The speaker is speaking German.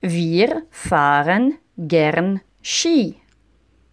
Wir fahren gern Ski.